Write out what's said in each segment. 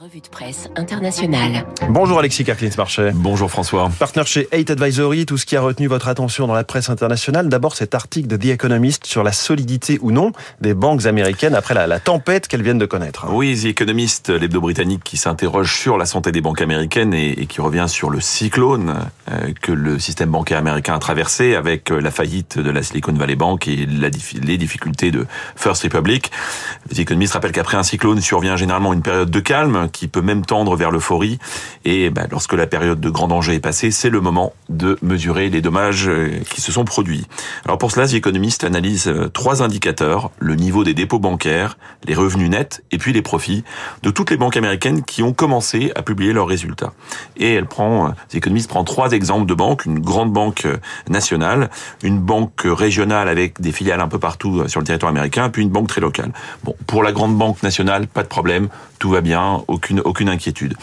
revue de presse internationale. Bonjour Alexis Carclins-Marchais. Bonjour François. Partenaire chez 8 Advisory, tout ce qui a retenu votre attention dans la presse internationale. D'abord cet article de The Economist sur la solidité ou non des banques américaines après la, la tempête qu'elles viennent de connaître. Oui, The Economist, l'hebdo britannique qui s'interroge sur la santé des banques américaines et, et qui revient sur le cyclone euh, que le système bancaire américain a traversé avec euh, la faillite de la Silicon Valley Bank et la, les difficultés de First Republic. The Economist rappelle qu'après un cyclone survient généralement une période de calme qui peut même tendre vers l'euphorie. Et ben, lorsque la période de grand danger est passée, c'est le moment de mesurer les dommages euh, qui se sont produits. Alors pour cela, The Economist analyse euh, trois indicateurs, le niveau des dépôts bancaires, les revenus nets et puis les profits de toutes les banques américaines qui ont commencé à publier leurs résultats. Et elle prend, euh, The Economist prend trois exemples de banques, une grande banque nationale, une banque régionale avec des filiales un peu partout sur le territoire américain, puis une banque très locale. Bon, pour la grande banque nationale, pas de problème, tout va bien, aucune inquiétude.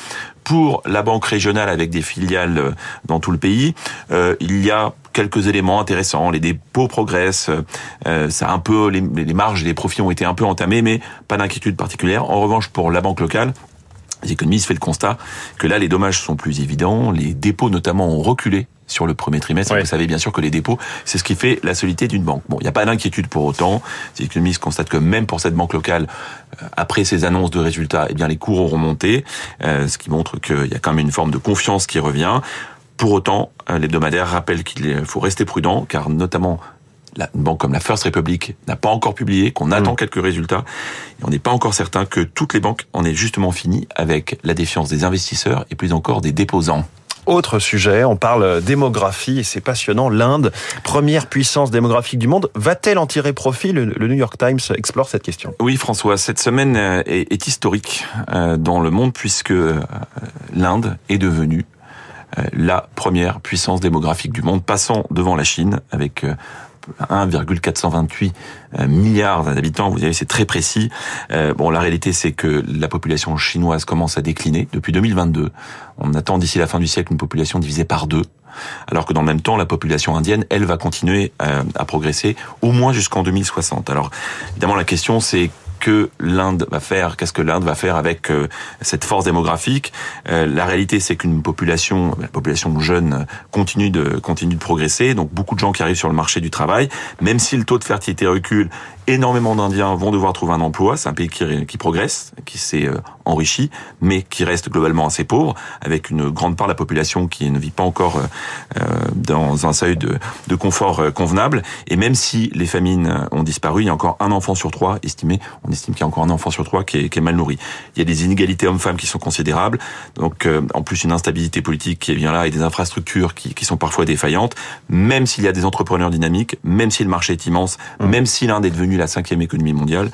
Pour la banque régionale avec des filiales euh, dans tout le pays, euh, il y a quelques éléments intéressants. Les dépôts progressent, euh, un peu les, marges et les profits ont été un peu entamés, mais pas d'inquiétude particulière. En revanche, pour la banque locale, les économistes fait le constat que là, les dommages sont plus évidents. Les dépôts, notamment, ont reculé sur le premier trimestre. Ouais. Vous savez bien sûr que les dépôts, c'est ce qui fait la solidité d'une banque. Bon, il n'y a pas d'inquiétude pour autant. Les économistes constatent que même pour cette banque locale, euh, après ces annonces de résultats, eh bien les cours ont remonté, euh, ce qui montre qu'il y a quand même une forme de confiance qui revient. Pour autant, euh, l'hebdomadaire rappelle qu'il faut rester prudent, car notamment la, une banque comme la First Republic n'a pas encore publié, qu'on attend mmh. quelques résultats, et on n'est pas encore certain que toutes les banques en aient justement fini avec la défiance des investisseurs et plus encore des déposants. Autre sujet, on parle démographie et c'est passionnant. L'Inde, première puissance démographique du monde, va-t-elle en tirer profit? Le, New York Times explore cette question. Oui, François, cette semaine est, est historique dans le monde puisque l'Inde est devenue la première puissance démographique du monde, passant devant la Chine avec 1,428 milliards d'habitants. Vous voyez, c'est très précis. Euh, bon, la réalité, c'est que la population chinoise commence à décliner depuis 2022. On attend d'ici la fin du siècle une population divisée par deux. Alors que dans le même temps, la population indienne, elle, va continuer à, à progresser au moins jusqu'en 2060. Alors, évidemment, la question, c'est que l'Inde va faire, qu'est-ce que l'Inde va faire avec euh, cette force démographique. Euh, la réalité, c'est qu'une population, la population jeune continue de continue de progresser, donc beaucoup de gens qui arrivent sur le marché du travail, même si le taux de fertilité recule, énormément d'Indiens vont devoir trouver un emploi. C'est un pays qui, qui progresse, qui s'est euh, enrichi, mais qui reste globalement assez pauvre, avec une grande part de la population qui ne vit pas encore euh, dans un seuil de, de confort euh, convenable. Et même si les famines ont disparu, il y a encore un enfant sur trois estimé. Estime qu'il y a encore un enfant sur trois qui est, qui est mal nourri. Il y a des inégalités hommes-femmes qui sont considérables. Donc, euh, en plus, une instabilité politique qui est bien là et des infrastructures qui, qui sont parfois défaillantes. Même s'il y a des entrepreneurs dynamiques, même si le marché est immense, mmh. même si l'Inde est devenue la cinquième économie mondiale,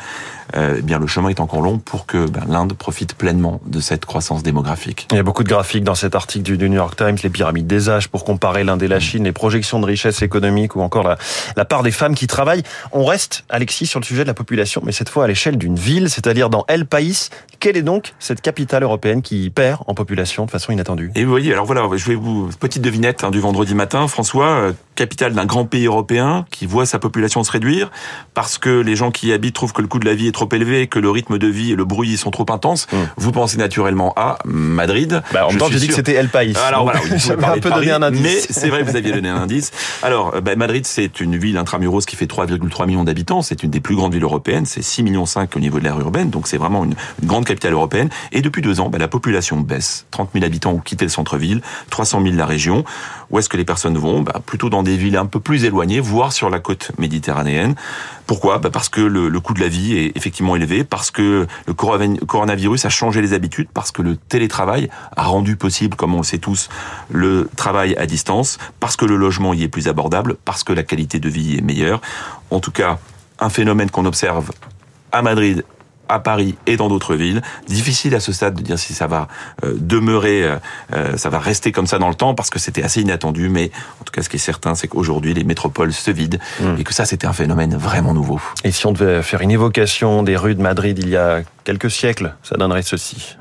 euh, eh bien le chemin est encore long pour que ben, l'Inde profite pleinement de cette croissance démographique. Il y a beaucoup de graphiques dans cet article du, du New York Times, les pyramides des âges pour comparer l'Inde et la Chine, les projections de richesse économique ou encore la, la part des femmes qui travaillent. On reste, Alexis, sur le sujet de la population, mais cette fois à l'échelle d'une ville, c'est-à-dire dans El País. Quelle est donc cette capitale européenne qui perd en population de façon inattendue? Et vous voyez, alors voilà, je vais vous petite devinette hein, du vendredi matin, François, euh, capitale d'un grand pays européen qui voit sa population se réduire parce que les gens qui y habitent trouvent que le coût de la vie est trop élevé, que le rythme de vie et le bruit sont trop intenses. Mmh. Vous pensez naturellement à Madrid. Bah, en même temps, j'ai dit que c'était El País. Alors voilà, oui, un peu Paris, donné un indice. Mais c'est vrai, vous aviez donné un indice. Alors, bah, Madrid, c'est une ville intramuros qui fait 3,3 millions d'habitants. C'est une des plus grandes villes européennes. C'est 6 millions 5 au niveau de l'aire urbaine. Donc c'est vraiment une, une, grande capitale européenne. Et depuis deux ans, bah, la population baisse. 30 000 habitants ont quitté le centre-ville, 300 000 la région. Où est-ce que les personnes vont? Bah, Plutôt dans des villes un peu plus éloignées, voire sur la côte méditerranéenne. Pourquoi? Bah Parce que le, coût de la vie est effectivement élevé, parce que le coronavirus a changé les habitudes, parce que le télétravail a rendu possible, comme on le sait tous, le travail à distance, parce que le logement y est plus abordable, parce que la qualité de vie est meilleure. En tout cas, un phénomène qu'on observe à Madrid à Paris et dans d'autres villes. Difficile à ce stade de dire si ça va euh, demeurer, euh, ça va rester comme ça dans le temps parce que c'était assez inattendu. Mais en tout cas, ce qui est certain, c'est qu'aujourd'hui, les métropoles se vident mmh. et que ça, c'était un phénomène vraiment nouveau. Et si on devait faire une évocation des rues de Madrid il y a quelques siècles, ça donnerait ceci.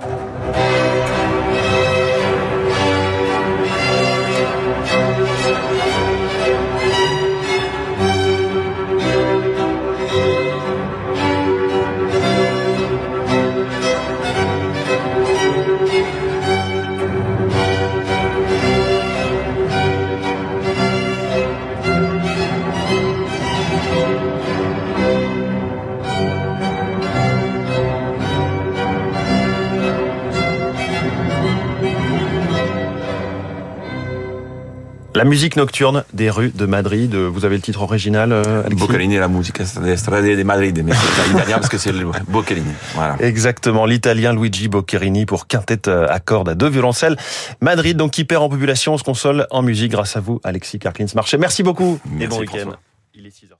La musique nocturne des rues de Madrid. Vous avez le titre original, euh, Alexis la musique de Madrid, mais c'est italien parce que c'est le Boccalini. Voilà. Exactement, l'italien Luigi Boccherini pour quintette à cordes à deux violoncelles. Madrid, donc qui perd en population, se console en musique grâce à vous, Alexis Karklins Marché. Merci beaucoup Merci et bon week-end. François. Il est 6 heures.